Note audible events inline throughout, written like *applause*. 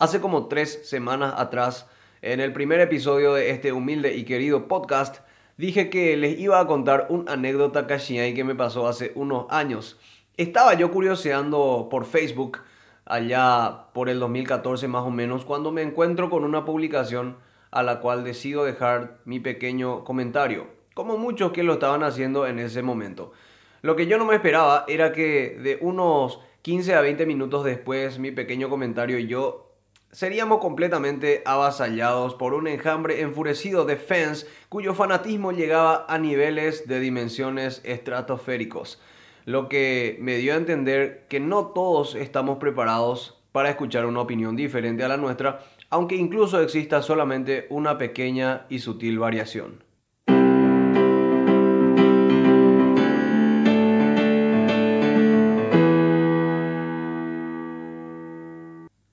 Hace como tres semanas atrás, en el primer episodio de este humilde y querido podcast, dije que les iba a contar una anécdota y que me pasó hace unos años. Estaba yo curioseando por Facebook, allá por el 2014 más o menos, cuando me encuentro con una publicación a la cual decido dejar mi pequeño comentario, como muchos que lo estaban haciendo en ese momento. Lo que yo no me esperaba era que de unos 15 a 20 minutos después mi pequeño comentario y yo seríamos completamente avasallados por un enjambre enfurecido de fans cuyo fanatismo llegaba a niveles de dimensiones estratosféricos, lo que me dio a entender que no todos estamos preparados para escuchar una opinión diferente a la nuestra, aunque incluso exista solamente una pequeña y sutil variación.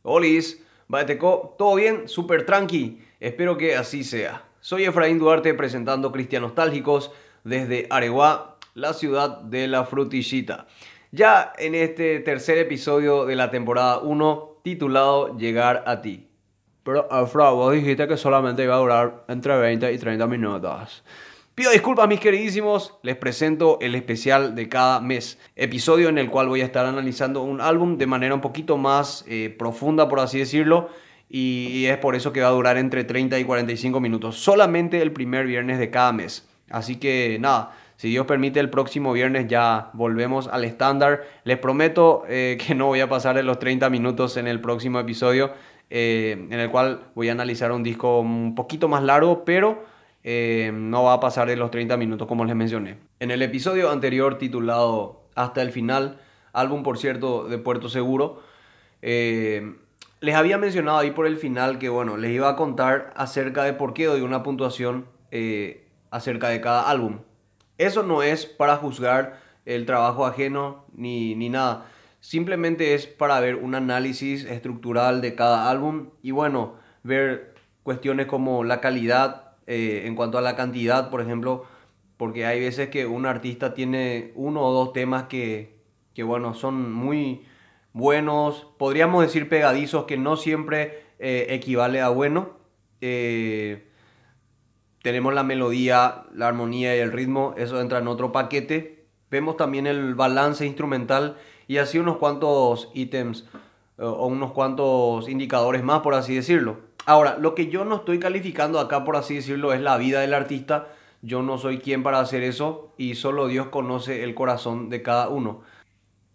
Olis, Baeteco, todo bien, súper tranqui. Espero que así sea. Soy Efraín Duarte presentando Cristianos Nostálgicos desde Areguá, la ciudad de la frutillita. Ya en este tercer episodio de la temporada 1 titulado Llegar a ti. Pero, Efra, vos dijiste que solamente iba a durar entre 20 y 30 minutos. Pido disculpas mis queridísimos, les presento el especial de cada mes, episodio en el cual voy a estar analizando un álbum de manera un poquito más eh, profunda, por así decirlo, y, es por eso que va a durar entre 30 y 45 minutos, solamente el primer viernes de cada mes. Así que nada, si Dios permite el próximo viernes ya volvemos al estándar. Les prometo eh, *laughs* que no voy a pasar de los 30 minutos en el próximo episodio, eh, en el cual voy a analizar un disco un poquito más largo, pero eh, no va a pasar de los 30 minutos como les mencioné. En el episodio anterior titulado Hasta el final, álbum por cierto de Puerto Seguro, eh, les había mencionado ahí por el final que bueno, les iba a contar acerca de por qué doy una puntuación eh, acerca de cada álbum. Eso no es para juzgar el trabajo ajeno ni, ni nada. Simplemente es para ver un análisis estructural de cada álbum y bueno, ver cuestiones como la calidad eh, en cuanto a la cantidad, por ejemplo, porque hay veces que un artista tiene uno o dos temas que, que bueno, son muy buenos, podríamos decir pegadizos, que no siempre eh, equivale a bueno. Eh, tenemos la melodía, la armonía y el ritmo, eso entra en otro paquete. Vemos también el balance instrumental y así unos cuantos ítems o unos cuantos indicadores más, por así decirlo. Ahora, lo que yo no estoy calificando acá, por así decirlo, es la vida del artista. Yo no soy quien para hacer eso y solo Dios conoce el corazón de cada uno.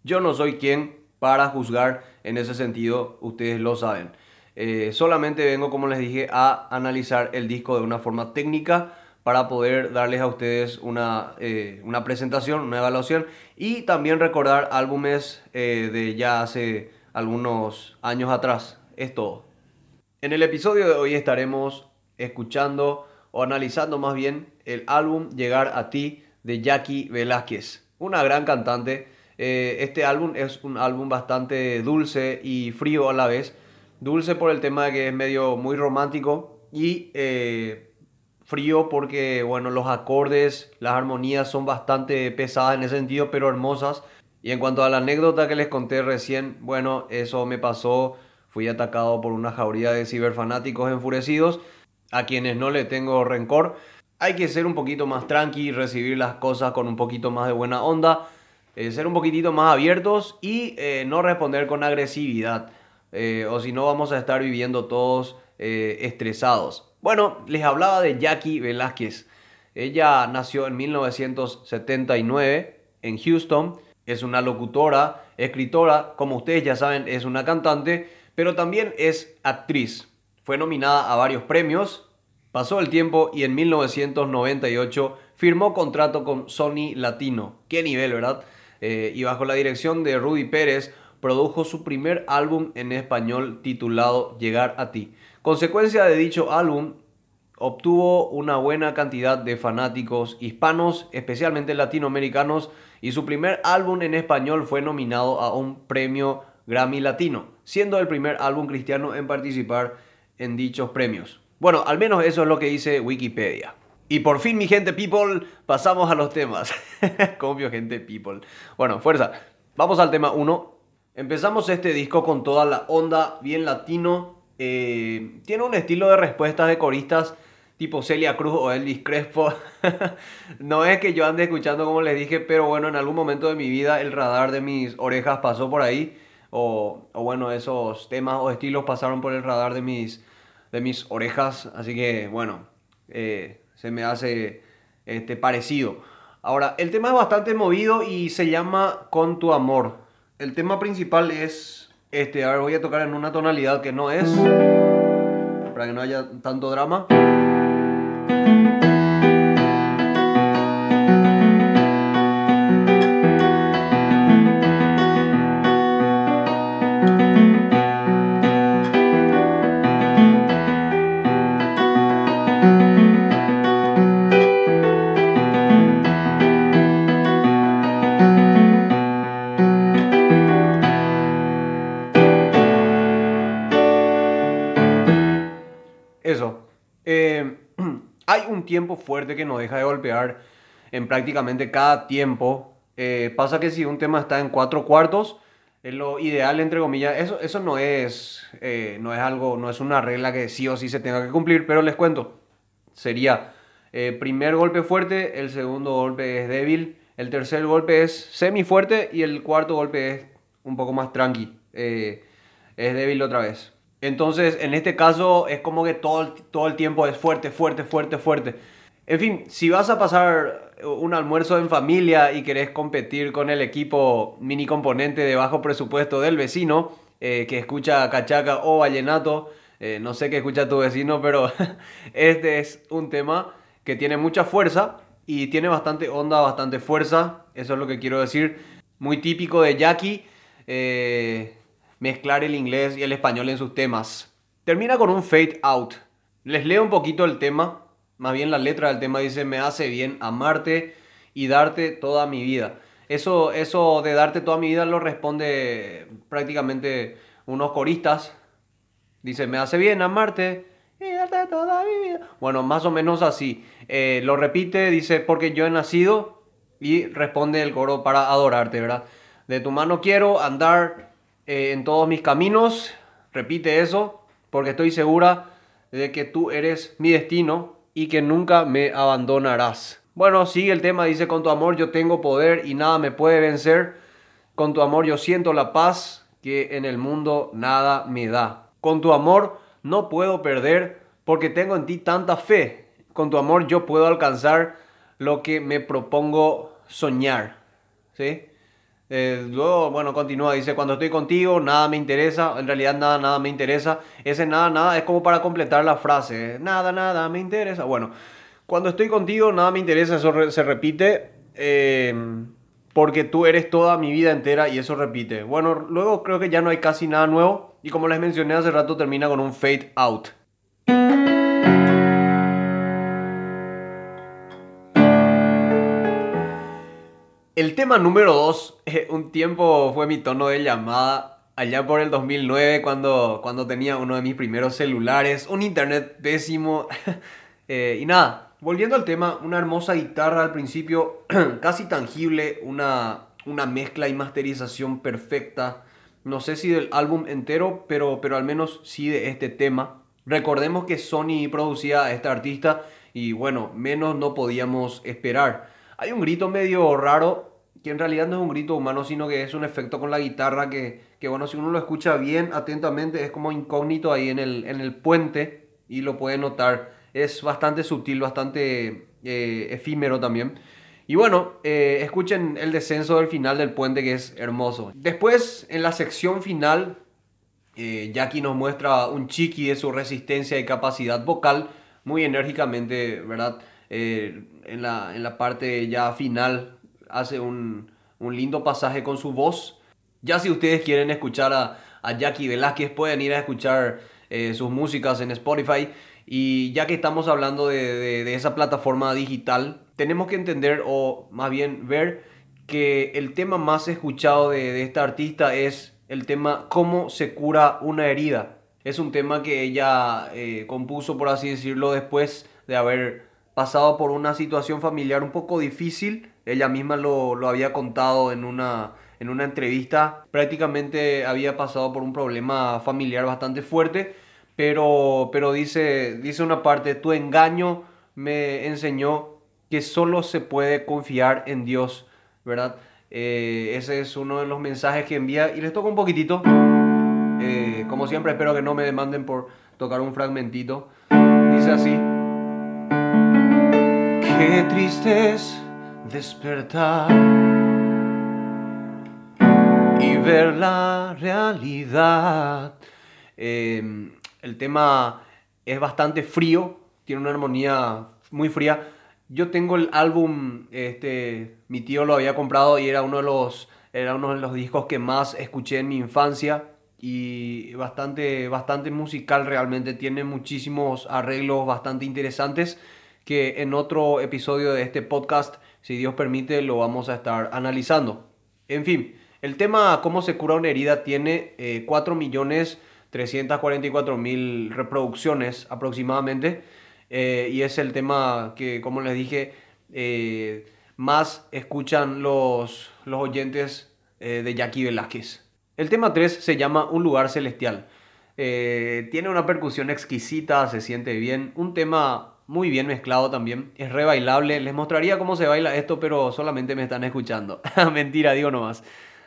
Yo no soy quien para juzgar en ese sentido, ustedes lo saben. Eh, solamente vengo, como les dije, a analizar el disco de una forma técnica para poder darles a ustedes una, eh, una presentación, una evaluación y también recordar álbumes eh, de ya hace algunos años atrás. Es todo. En el episodio de hoy estaremos escuchando o analizando más bien el álbum Llegar a ti de Jackie Velázquez, una gran cantante. Eh, este álbum es un álbum bastante dulce y frío a la vez. Dulce por el tema de que es medio muy romántico y eh, frío porque bueno, los acordes, las armonías son bastante pesadas en ese sentido, pero hermosas. Y en cuanto a la anécdota que les conté recién, bueno, eso me pasó Fui atacado por una jauría de ciberfanáticos enfurecidos, a quienes no le tengo rencor. Hay que ser un poquito más tranqui, recibir las cosas con un poquito más de buena onda, eh, ser un poquitito más abiertos y eh, no responder con agresividad. Eh, o si no vamos a estar viviendo todos estresados. Bueno, les hablaba de Jackie Velázquez. Ella nació en 1979 en Houston. Es una locutora, escritora, como ustedes ya saben, es una cantante pero también es actriz. Fue nominada a varios premios, pasó el tiempo y en 1998 firmó contrato con Sony Latino. Qué nivel, ¿verdad? Eh, y bajo la dirección de Rudy Pérez produjo su primer álbum en español titulado Llegar a ti. Consecuencia de dicho álbum, obtuvo una buena cantidad de fanáticos hispanos, especialmente latinoamericanos, y su primer álbum en español fue nominado a un premio Grammy Latino, siendo el primer álbum cristiano en participar en dichos premios. Bueno, al menos eso es lo que dice Wikipedia. Y por fin, mi gente people, pasamos a los temas. *laughs* Copio, gente people. Bueno, fuerza. Vamos al tema 1. Empezamos este disco con toda la onda bien latino, eh, tiene un estilo de respuestas de coristas tipo Celia Cruz o Elvis Crespo. *laughs* no es que yo ande escuchando como les dije, pero bueno, en algún momento de mi vida el radar de mis orejas pasó por ahí. O, bueno, esos temas o estilos pasaron por el radar de mis, de mis orejas. Así que bueno, eh, se me hace este, parecido. Ahora, el tema es bastante movido y se llama Con tu amor. El tema principal es este. Ahora voy a tocar en una tonalidad que no es. Para que no haya tanto drama. Tiempo fuerte que nos deja de golpear en prácticamente cada tiempo. Eh, pasa que si un tema está en cuatro cuartos, es lo ideal, entre comillas, eso, eso no, es, eh, no es algo, no es una regla que sí o sí se tenga que cumplir, pero les cuento, sería eh, primer golpe fuerte, el segundo golpe es débil, el tercer golpe es semi fuerte y el cuarto golpe es un poco más tranqui, es débil otra vez. Entonces, en este caso es como que todo todo el tiempo es fuerte, fuerte, fuerte, fuerte. En fin, si vas a pasar un almuerzo en familia y querés competir con el equipo mini componente de bajo presupuesto del vecino, eh, que escucha cachaca o vallenato, eh, no sé qué escucha tu vecino, pero *laughs* este es un tema que tiene mucha fuerza y tiene bastante onda, bastante fuerza, eso es lo que quiero decir. Muy típico de Jackie. Eh, mezclar el inglés y el español en sus temas. Termina con un fade out. Les leo un poquito el tema, más bien la letra del tema dice, me hace bien amarte y darte toda mi vida. Eso, eso de darte toda mi vida lo responde prácticamente unos coristas. Dice, me hace bien amarte y darte toda mi vida. Bueno, más o menos así. Eh, lo repite, dice, porque yo he nacido y responde el coro para adorarte, ¿verdad? De tu mano quiero andar eh, en todos mis caminos. Repite eso, porque estoy segura de que tú eres mi destino y que nunca me abandonarás. Bueno, sigue el tema, dice, con tu amor yo tengo poder y nada me puede vencer. Con tu amor yo siento la paz que en el mundo nada me da. Con tu amor no puedo perder porque tengo en ti tanta fe. Con tu amor yo puedo alcanzar lo que me propongo soñar. ¿Sí? Eh, luego, bueno, continúa, dice, cuando estoy contigo, nada me interesa, en realidad nada, nada me interesa. Ese nada, nada es como para completar la frase, nada, nada me interesa. Bueno, cuando estoy contigo, nada me interesa, eso se repite, em, porque tú eres toda mi vida entera y eso repite. Bueno, luego creo que ya no hay casi nada nuevo y como les mencioné hace rato, termina con un fade out. El tema número 2, eh, un tiempo fue mi tono de llamada allá por el 2009 cuando, cuando tenía uno de mis primeros celulares, un internet pésimo. *laughs* Eh, y nada, volviendo al tema, una hermosa guitarra al principio, *clears throat* casi tangible, una, una mezcla y masterización perfecta. No sé si del álbum entero, pero, pero al menos sí de este tema. Recordemos que Sony producía a esta artista y bueno, menos no podíamos esperar. Hay un grito medio raro, que en realidad no es un grito humano, sino que es un efecto con la guitarra que, que bueno, si uno lo escucha bien, atentamente, es como incógnito ahí en el, en el puente y lo puede notar. Es bastante sutil, bastante eh, efímero también. Y bueno, eh, escuchen el descenso del final del puente que es hermoso. Después, en la sección final, eh, Jackie nos muestra un chiqui de su resistencia y capacidad vocal muy enérgicamente, ¿verdad? Eh, en, la, en, la, parte ya final hace un, un, lindo pasaje con su voz. Ya si ustedes quieren escuchar a, a Jackie Velázquez, pueden ir a escuchar eh, sus músicas en Spotify. Y ya que estamos hablando de, de, esa plataforma digital, tenemos que entender o más bien ver que el tema más escuchado de, de esta artista es el tema cómo se cura una herida. Es un tema que ella eh, compuso, por así decirlo, después de haber pasado por una situación familiar un poco difícil. Ella misma lo, lo había contado en una, en una entrevista. Prácticamente había pasado por un problema familiar bastante fuerte. pero, pero dice, dice una parte, tu engaño me enseñó que solo se puede confiar en Dios, ¿verdad? Eh, ese es uno de los mensajes que envía y les toco un poquitito. Eh, como siempre, espero que no me demanden por tocar un fragmentito. Dice así. Qué triste es despertar y ver la realidad. Eh, el tema es bastante frío, tiene una armonía muy fría. Yo tengo el álbum, este, mi tío lo había comprado y era uno de los, era uno de los discos que más escuché en mi infancia y bastante, bastante musical realmente. Tiene muchísimos arreglos bastante interesantes que en otro episodio de este podcast, si Dios permite, lo vamos a estar analizando. En fin, el tema cómo se cura una herida tiene eh, 4 millones 344 mil reproducciones aproximadamente. Eh, y es el tema que, como les dije, eh, más escuchan los, los oyentes eh, de Jackie Velázquez. El tema 3 se llama Un lugar celestial. tiene una percusión exquisita, se siente bien. Un tema muy bien mezclado también. Es re bailable. Les mostraría cómo se baila esto, pero solamente me están escuchando. *laughs* Mentira, digo nomás.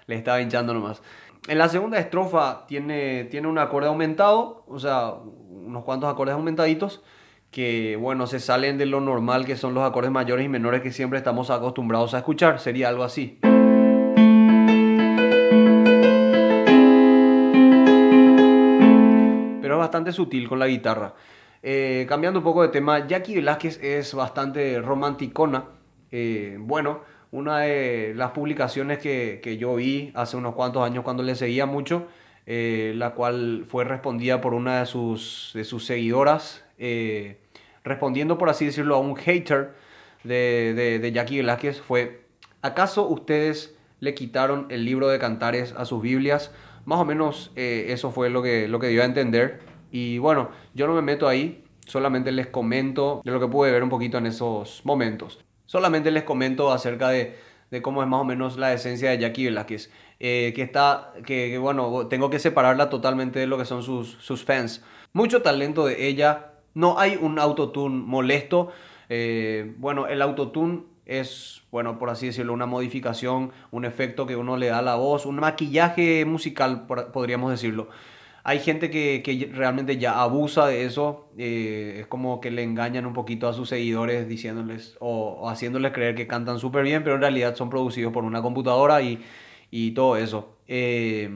Le estaba hinchando nomás. En la segunda estrofa tiene, tiene un acorde aumentado, o sea, unos cuantos acordes aumentaditos, que, bueno, se salen de lo normal que son los acordes mayores y menores que siempre estamos acostumbrados a escuchar. Sería algo así. Pero es bastante sutil con la guitarra. Eh, cambiando un poco de tema, Jackie Velázquez es bastante romanticona. Eh, bueno, una de las publicaciones que, que, yo vi hace unos cuantos años cuando le seguía mucho, eh, la cual fue respondida por una de sus, de sus seguidoras, eh, respondiendo por así decirlo a un hater de, de, de Jackie Velázquez, fue, ¿acaso ustedes le quitaron el libro de cantares a sus Biblias? Más o menos eh, eso fue lo que, lo que dio a entender. Y bueno, yo no me meto ahí, solamente les comento de lo que pude ver un poquito en esos momentos. Solamente les comento acerca de, de cómo es más o menos la esencia de Jackie Velázquez. Eh, que está, que, bueno, tengo que separarla totalmente de lo que son sus, sus fans. Mucho talento de ella. No hay un autotune molesto. Eh, bueno, el autotune es, bueno, por así decirlo, una modificación, un efecto que uno le da a la voz, un maquillaje musical, podríamos decirlo. Hay gente que, que realmente ya abusa de eso, eh, es como que le engañan un poquito a sus seguidores diciéndoles o, haciéndoles creer que cantan súper bien, pero en realidad son producidos por una computadora y, y todo eso. Eh,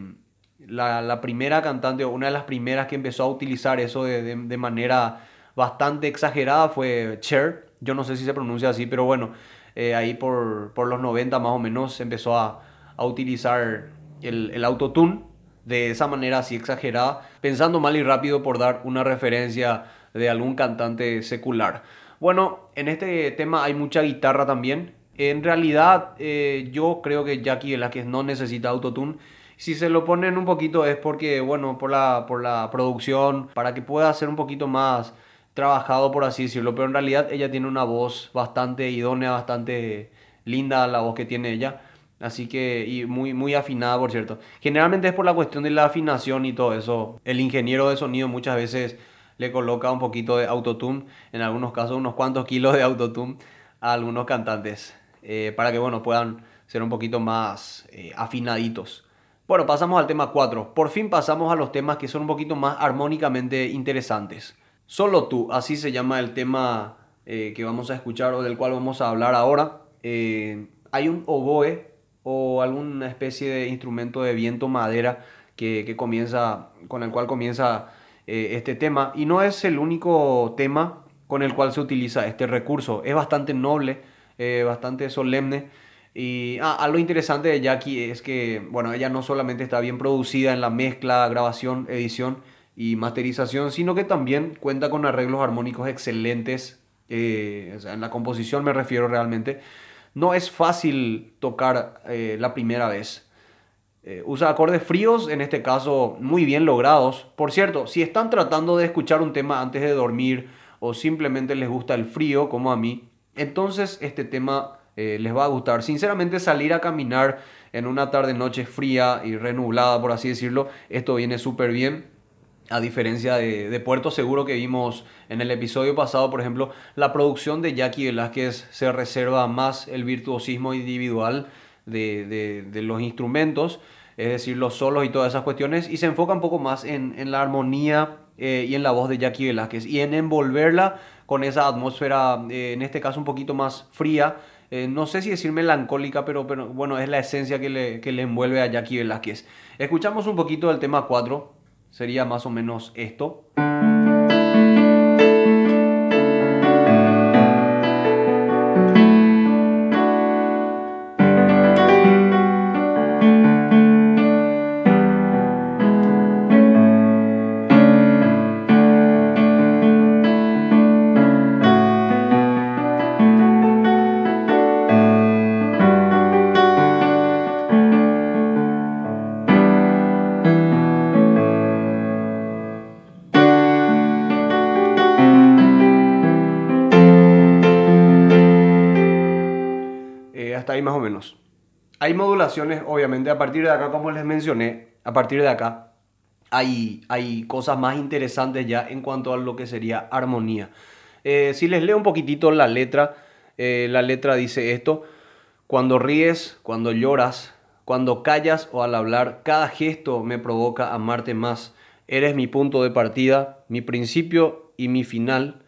la, la, primera cantante, una de las primeras que empezó a utilizar eso de, de, de, manera bastante exagerada fue Cher. Yo no sé si se pronuncia así, pero bueno, eh, ahí por, por, los 90 más o menos empezó a, a utilizar el, el autotune de esa manera así exagerada, pensando mal y rápido por dar una referencia de algún cantante secular. Bueno, en este tema hay mucha guitarra también. En realidad, eh, yo creo que Jackie Velázquez no necesita autotune. Si se lo ponen un poquito es porque, bueno, por la, por la producción, para que pueda ser un poquito más trabajado, por así decirlo. Pero en realidad ella tiene una voz bastante idónea, bastante linda la voz que tiene ella. Así que, y muy, muy afinada, por cierto. Generalmente es por la cuestión de la afinación y todo eso. El ingeniero de sonido muchas veces le coloca un poquito de autotune, en algunos casos unos cuantos kilos de autotune a algunos cantantes, eh, para que, bueno, puedan ser un poquito más eh, afinaditos. Bueno, pasamos al tema 4. Por fin pasamos a los temas que son un poquito más armónicamente interesantes. Solo tú, así se llama el tema eh, que vamos a escuchar o del cual vamos a hablar ahora. hay un oboe o alguna especie de instrumento de viento madera que, que comienza, con el cual comienza eh, este tema. Y no es el único tema con el cual se utiliza este recurso. Es bastante noble, eh, bastante solemne. Y ah, algo interesante de Jackie es que, bueno, ella no solamente está bien producida en la mezcla, grabación, edición y masterización, sino que también cuenta con arreglos armónicos excelentes. Eh, en la composición me refiero realmente no es fácil tocar eh, la primera vez. Eh, usa acordes fríos, en este caso muy bien logrados. Por cierto, si están tratando de escuchar un tema antes de dormir o simplemente les gusta el frío, como a mí, entonces este tema eh, les va a gustar. Sinceramente, salir a caminar en una tarde-noche fría y renublada, por así decirlo, esto viene súper bien. A diferencia de, de, Puerto Seguro que vimos en el episodio pasado, por ejemplo, la producción de Jackie Velázquez se reserva más el virtuosismo individual de, de, de los instrumentos, es decir, los solos y todas esas cuestiones, y se enfoca un poco más en, en la armonía eh, y en la voz de Jackie Velázquez y en envolverla con esa atmósfera, eh, en este caso un poquito más fría, eh, no sé si decir melancólica, pero, pero bueno, es la esencia que le, que le envuelve a Jackie Velázquez. Escuchamos un poquito del tema 4 sería más o menos esto. Obviamente, a partir de acá, como les mencioné, a partir de acá hay, hay cosas más interesantes ya en cuanto a lo que sería armonía. Eh, si les leo un poquitito la letra, eh, la letra dice esto, cuando ríes, cuando lloras, cuando callas o al hablar, cada gesto me provoca amarte más. Eres mi punto de partida, mi principio y mi final.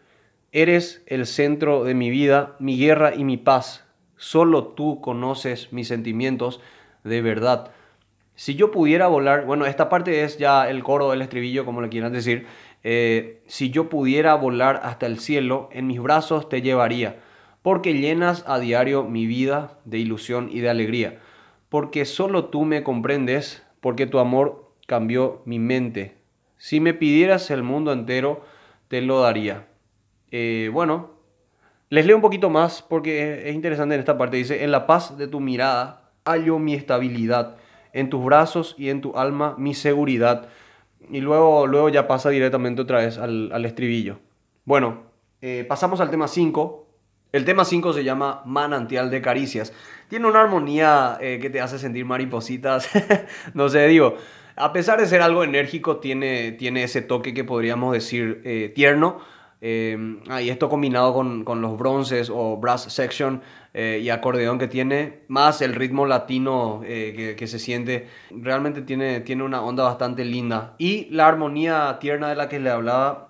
Eres el centro de mi vida, mi guerra y mi paz. Solo tú conoces mis sentimientos de verdad. Si yo pudiera volar, bueno, esta parte es ya el coro del estribillo, como le quieran decir. Eh, si yo pudiera volar hasta el cielo, en mis brazos te llevaría, porque llenas a diario mi vida de ilusión y de alegría, porque solo tú me comprendes, porque tu amor cambió mi mente. Si me pidieras el mundo entero, te lo daría. Eh, bueno, les leo un poquito más porque es interesante en esta parte. Dice, en la paz de tu mirada hallo mi estabilidad, en tus brazos y en tu alma mi seguridad. Y luego, luego ya pasa directamente otra vez al, estribillo. Bueno, eh, pasamos al tema 5. El tema 5 se llama Manantial de Caricias. Tiene una armonía eh, que te hace sentir maripositas. *laughs* no sé, digo, a pesar de ser algo enérgico, tiene, tiene ese toque que podríamos decir eh, tierno eh, y esto combinado con, con, los bronces o brass section eh, y acordeón que tiene, más el ritmo latino eh, que, que, se siente, realmente tiene, tiene una onda bastante linda. Y la armonía tierna de la que le hablaba,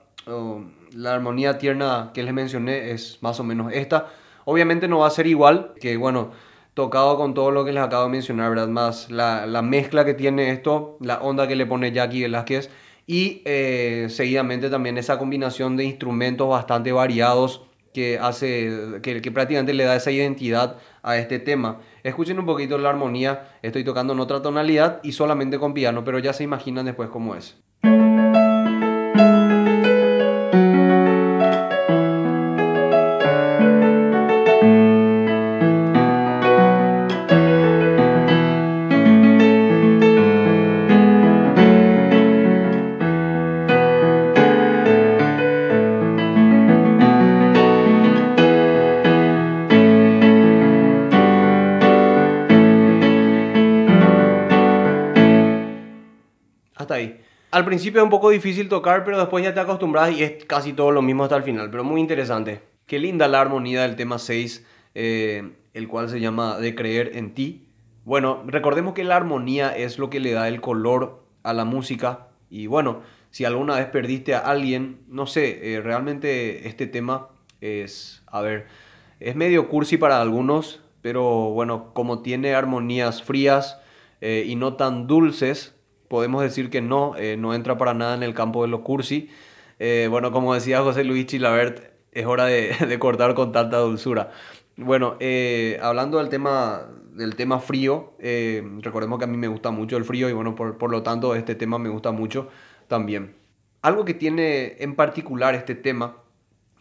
la armonía tierna que les mencioné es más o menos esta. Obviamente no va a ser igual, que bueno, tocado con todo lo que les acabo de mencionar, ¿verdad? Más la, la mezcla que tiene esto, la onda que le pone Jackie Velázquez y eh, seguidamente también esa combinación de instrumentos bastante variados que hace que, que, prácticamente le da esa identidad a este tema. Escuchen un poquito la armonía, estoy tocando en otra tonalidad y solamente con piano, pero ya se imaginan después cómo es. Al principio es un poco difícil tocar, pero después ya te acostumbras y es casi todo lo mismo hasta el final, pero muy interesante. Qué linda la armonía del tema 6, eh, el cual se llama De creer en ti. Bueno, recordemos que la armonía es lo que le da el color a la música y bueno, si alguna vez perdiste a alguien, no sé, eh, realmente este tema es, a ver, es medio cursi para algunos, pero bueno, como tiene armonías frías eh, y no tan dulces, podemos decir que no, eh, no entra para nada en el campo de los cursi. Eh, bueno, como decía José Luis Chilabert, es hora de, *laughs* de cortar con tanta dulzura. Bueno, eh, hablando del tema, del tema frío, recordemos que a mí me gusta mucho el frío y bueno, por, por lo tanto este tema me gusta mucho también. Algo que tiene en particular este tema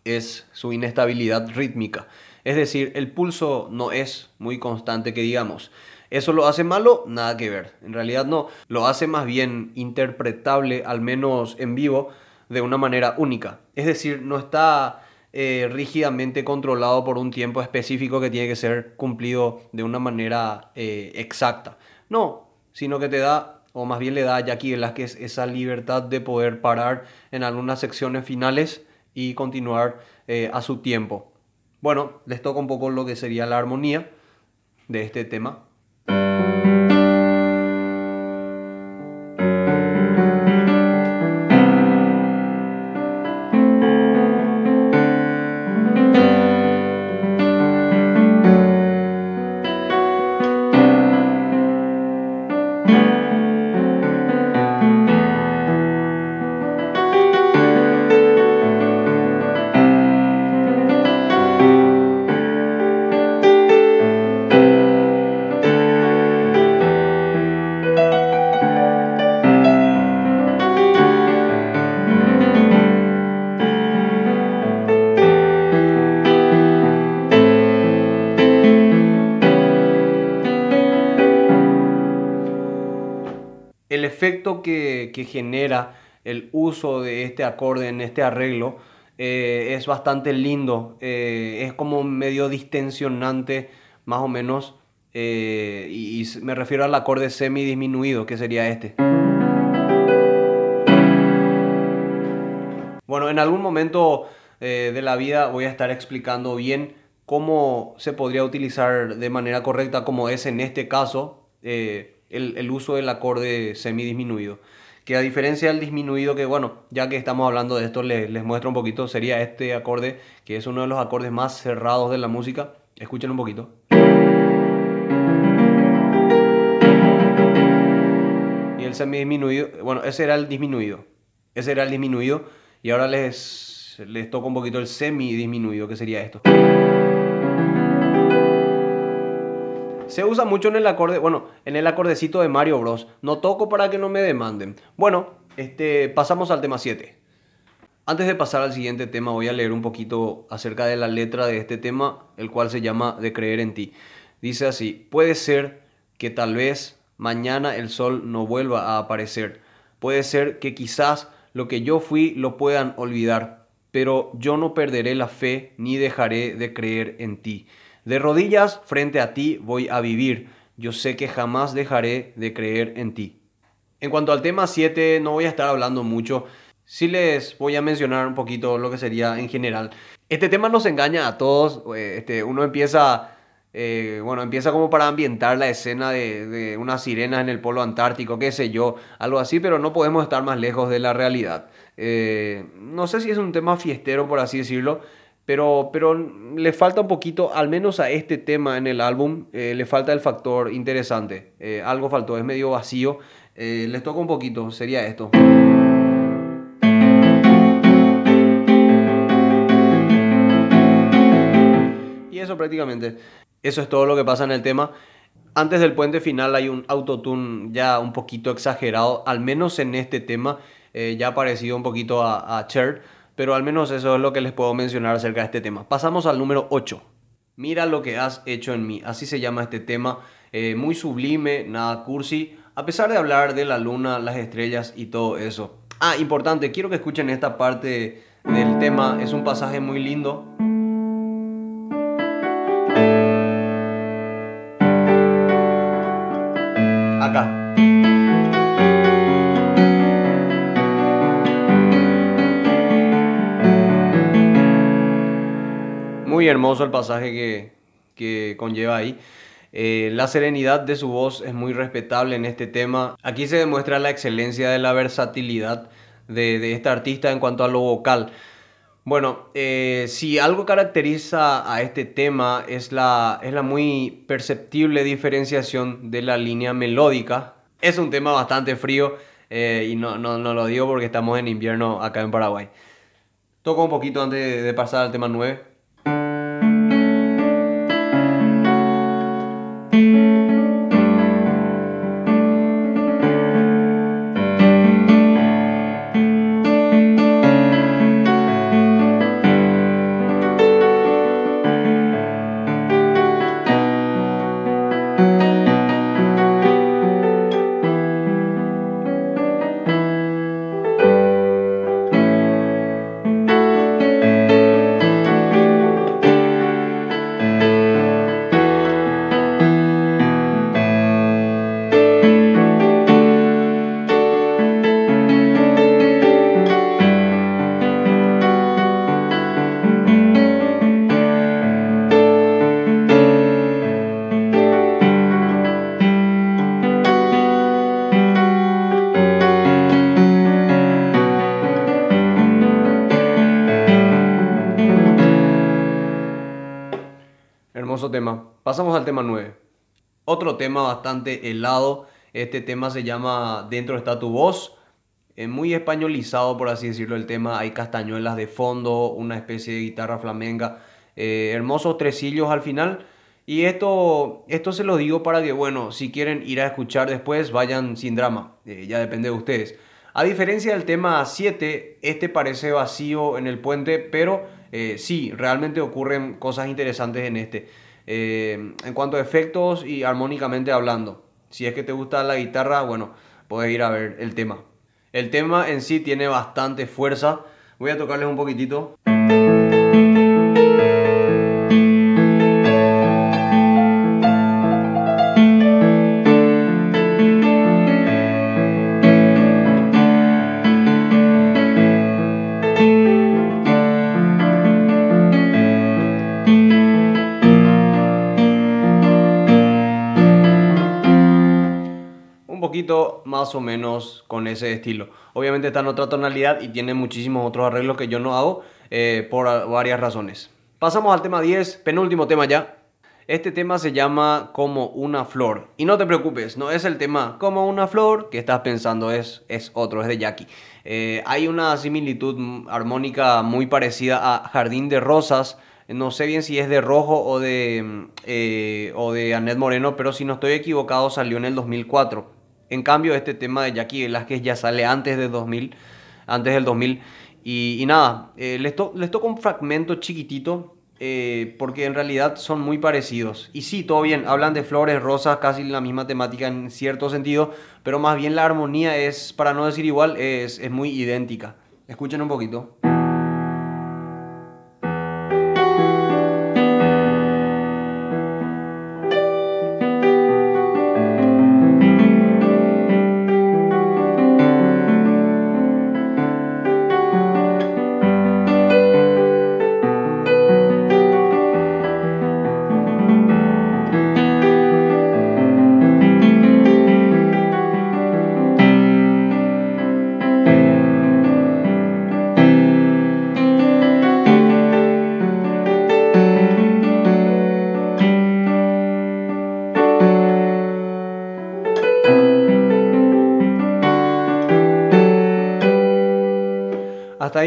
es su inestabilidad rítmica. Es decir, el pulso no es muy constante que digamos. ¿Eso lo hace malo? Nada que ver. En realidad no. Lo hace más bien interpretable, al menos en vivo, de una manera única. Es decir, no está eh, rígidamente controlado por un tiempo específico que tiene que ser cumplido de una manera eh, exacta. No, sino que te da o más bien le da a Jackie Velázquez esa libertad de poder parar en algunas secciones finales y continuar eh, a su tiempo. Bueno, les toca un poco lo que sería la armonía de este tema. Que, genera el uso de este acorde en este arreglo eh, es bastante lindo. Eh, es como medio distensionante, más o menos. Eh, y, me refiero al acorde semi disminuido, que sería este. Bueno, en algún momento de la vida voy a estar explicando bien cómo se podría utilizar de manera correcta, como es en este caso el, el uso del acorde semidisminuido. Que a diferencia del disminuido, que bueno, ya que estamos hablando de esto, les, les muestro un poquito, sería este acorde, que es uno de los acordes más cerrados de la música. Escuchen un poquito. Y el semidisminuido, bueno, ese era el disminuido. Ese era el disminuido. Y ahora les, les toco un poquito el semidisminuido, que sería esto. Se usa mucho en el acorde, bueno, en el acordecito de Mario Bros. No toco para que no me demanden. Bueno, este, pasamos al tema 7. Antes de pasar al siguiente tema voy a leer un poquito acerca de la letra de este tema, el cual se llama De creer en ti. Dice así, puede ser que tal vez mañana el sol no vuelva a aparecer. Puede ser que quizás lo que yo fui lo puedan olvidar, pero yo no perderé la fe ni dejaré de creer en ti. De rodillas frente a ti voy a vivir. Yo sé que jamás dejaré de creer en ti. En cuanto al tema 7, no voy a estar hablando mucho. Sí les voy a mencionar un poquito lo que sería en general. Este tema nos engaña a todos. Eh, este, uno empieza, eh, bueno, empieza como para ambientar la escena de, unas sirenas en el polo antártico, qué sé yo, algo así, pero no podemos estar más lejos de la realidad. Eh, no sé si es un tema fiestero, por así decirlo, pero, pero le falta un poquito, al menos a este tema en el álbum, eh, le falta el factor interesante. Eh, algo faltó, es medio vacío. Eh, les toca un poquito, sería esto. Y eso prácticamente, eso es todo lo que pasa en el tema. Antes del puente final hay un autotune ya un poquito exagerado, al menos en este tema, ya ha parecido un poquito a Cher pero al menos eso es lo que les puedo mencionar acerca de este tema. Pasamos al número 8. Mira lo que has hecho en mí. Así se llama este tema. Eh, muy sublime, nada cursi. A pesar de hablar de la luna, las estrellas y todo eso. Ah, importante, quiero que escuchen esta parte del tema. Es un pasaje muy lindo. Hermoso el pasaje que, que conlleva ahí. Eh, la serenidad de su voz es muy respetable en este tema. Aquí se demuestra la excelencia de la versatilidad de, de esta artista en cuanto a lo vocal. Bueno, eh, si algo caracteriza a este tema es la, es la muy perceptible diferenciación de la línea melódica. Es un tema bastante frío eh, y no, no, no, lo digo porque estamos en invierno acá en Paraguay. Toco un poquito antes de, pasar al tema 9. Al tema 9. Otro tema bastante helado. Este tema se llama Dentro está tu voz. Es muy españolizado, por así decirlo, el tema. Hay castañuelas de fondo, una especie de guitarra flamenca. Eh, hermosos tresillos al final. Y esto, esto se lo digo para que, bueno, si quieren ir a escuchar después, vayan sin drama. Eh, ya depende de ustedes. A diferencia del tema 7, este parece vacío en el puente, pero eh, sí, realmente ocurren cosas interesantes en este. Eh, en cuanto a efectos y armónicamente hablando. Si es que te gusta la guitarra, bueno, puedes ir a ver el tema. El tema en sí tiene bastante fuerza. Voy a tocarles un poquitito. Más o menos con ese estilo. Obviamente está en otra tonalidad y tiene muchísimos otros arreglos que yo no hago eh, por varias razones. Pasamos al tema 10, penúltimo tema ya. Este tema se llama Como una flor. Y no te preocupes, no es el tema Como una flor que estás pensando, es, es otro, es de Jackie. Eh, hay una similitud armónica muy parecida a Jardín de Rosas. No sé bien si es de Rojo o de, eh, o de Moreno, pero si no estoy equivocado salió en el 2004. En cambio, este tema de Jackie Velázquez ya sale antes de 2000, antes del 2000. Y, nada, eh, les, les toco un fragmento chiquitito eh, porque en realidad son muy parecidos. Y sí, todo bien, hablan de flores, rosas, casi la misma temática en cierto sentido, pero más bien la armonía es, para no decir igual, es, es muy idéntica. Escuchen un poquito.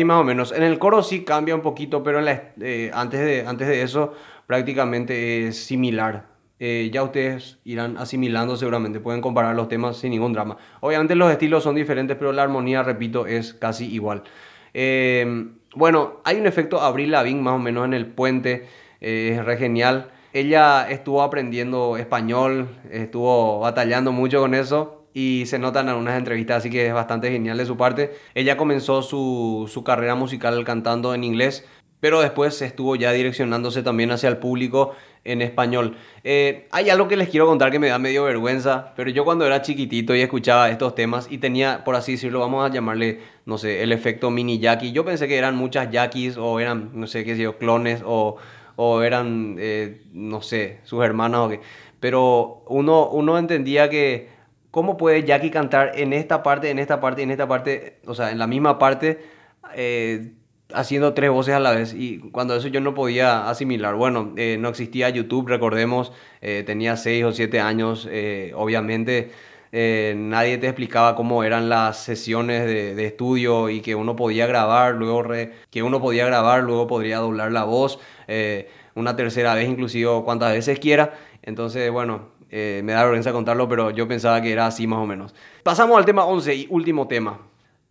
Más o menos. En el coro sí cambia un poquito, pero eh, antes, de, antes de eso prácticamente es similar. Eh, ya ustedes irán asimilando seguramente, pueden comparar los temas sin ningún drama. Obviamente los estilos son diferentes, pero la armonía, repito, es casi igual. Eh, bueno, hay un efecto Abril Lavigne más o menos en el puente, es re genial. Ella estuvo aprendiendo español, estuvo batallando mucho con eso y se notan en algunas entrevistas, así que es bastante genial de su parte. Ella comenzó su, su carrera musical cantando en inglés, pero después estuvo ya direccionándose también hacia el público en español. Eh, hay algo que les quiero contar que me da medio vergüenza, pero yo cuando era chiquitito y escuchaba estos temas y tenía, por así decirlo, vamos a llamarle, no sé, el efecto mini Jackie, yo pensé que eran muchas Jackies o eran, no sé qué sé yo, clones o, o eran, eh, no sé, sus hermanas o qué. Pero uno, uno entendía que ¿Cómo puede Jackie cantar en esta parte, en esta parte, en esta parte, o sea, en la misma parte, eh, haciendo tres voces a la vez? Y cuando eso yo no podía asimilar. Bueno, eh, no existía YouTube, recordemos, eh, tenía seis o siete años, obviamente. nadie te explicaba cómo eran las sesiones de, estudio y que uno podía grabar, luego que uno podía grabar, luego podría doblar la voz, una tercera vez inclusive cuantas veces quiera. Entonces, bueno, eh, me da vergüenza contarlo, pero yo pensaba que era así más o menos. Pasamos al tema 11 y último tema.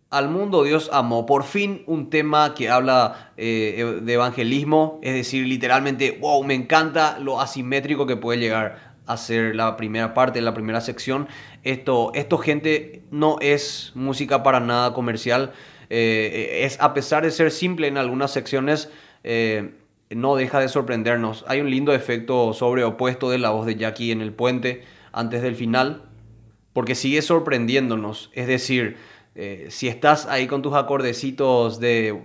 Al mundo Dios amó. Por fin un tema que habla eh, de evangelismo, es decir, literalmente, wow, me encanta lo asimétrico que puede llegar a ser la primera parte, la primera sección. Esto, esto gente, no es música para nada comercial. Eh, es a pesar de ser simple en algunas secciones, no deja de sorprendernos. Hay un lindo efecto sobreopuesto de la voz de Jackie en el puente antes del final, porque sigue sorprendiéndonos. Es decir, eh, si estás ahí con tus acordecitos de,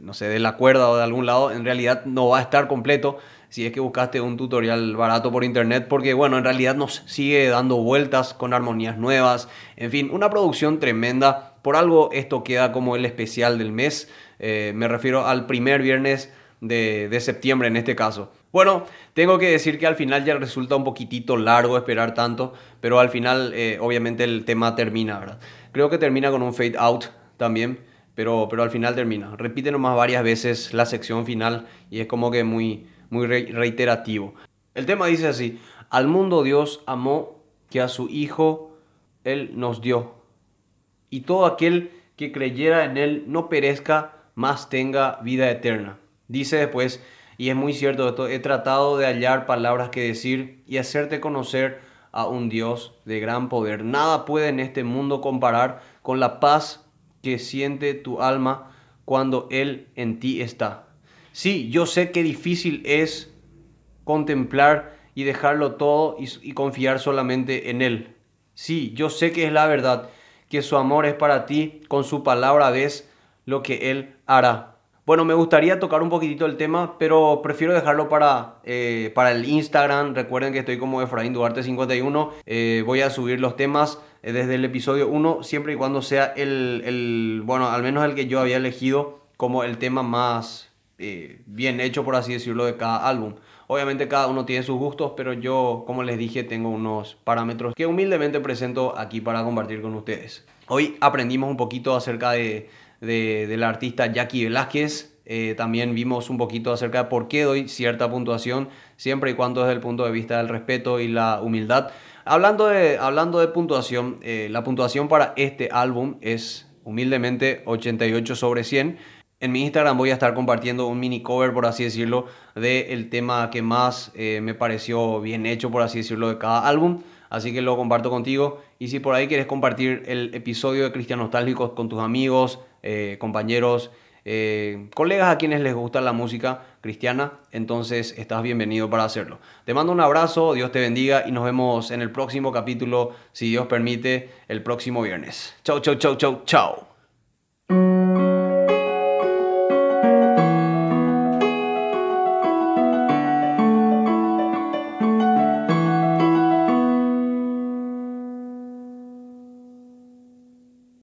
no sé, de la cuerda o de algún lado, en realidad no va a estar completo si es que buscaste un tutorial barato por internet, porque bueno, en realidad nos sigue dando vueltas con armonías nuevas, en fin, una producción tremenda. Por algo esto queda como el especial del mes. Eh, me refiero al primer viernes de, septiembre en este caso. Bueno, tengo que decir que al final ya resulta un poquitito largo esperar tanto, pero al final eh, obviamente el tema termina, ¿verdad? Creo que termina con un fade out también, pero, pero al final termina. Repite nomás varias veces la sección final y es como que muy, muy reiterativo. El tema dice así, al mundo Dios amó que a su Hijo Él nos dio, y todo aquel que creyera en Él no perezca, más tenga vida eterna. Dice después, y es muy cierto esto, he tratado de hallar palabras que decir y hacerte conocer a un Dios de gran poder. Nada puede en este mundo comparar con la paz que siente tu alma cuando Él en ti está. Sí, yo sé que difícil es contemplar y dejarlo todo y, y confiar solamente en Él. Sí, yo sé que es la verdad, que su amor es para ti, con su palabra ves lo que Él hará. Bueno, me gustaría tocar un poquitito el tema, pero prefiero dejarlo para, eh, para el Instagram. Recuerden que estoy como Efraín Duarte 51. Eh, voy a subir los temas eh, desde el episodio 1, siempre y cuando sea el, el, bueno, al menos el que yo había elegido como el tema más bien hecho, por así decirlo, de cada álbum. Obviamente cada uno tiene sus gustos, pero yo, como les dije, tengo unos parámetros que humildemente presento aquí para compartir con ustedes. Hoy aprendimos un poquito acerca de de, la artista Jackie Velázquez. Eh, también vimos un poquito acerca de por qué doy cierta puntuación, siempre y cuando desde el punto de vista del respeto y la humildad. Hablando de, hablando de puntuación, eh, la puntuación para este álbum es humildemente 88 sobre 100. En mi Instagram voy a estar compartiendo un mini cover, por así decirlo, del tema que más eh, me pareció bien hecho, por así decirlo, de cada álbum. Así que lo comparto contigo. Y si por ahí quieres compartir el episodio de Cristian Nostálgicos con tus amigos, eh, compañeros, eh, colegas a quienes les gusta la música cristiana, entonces estás bienvenido para hacerlo. Te mando un abrazo, Dios te bendiga y nos vemos en el próximo capítulo, si Dios permite, el próximo viernes. Chau, chau, chau, chau, chau.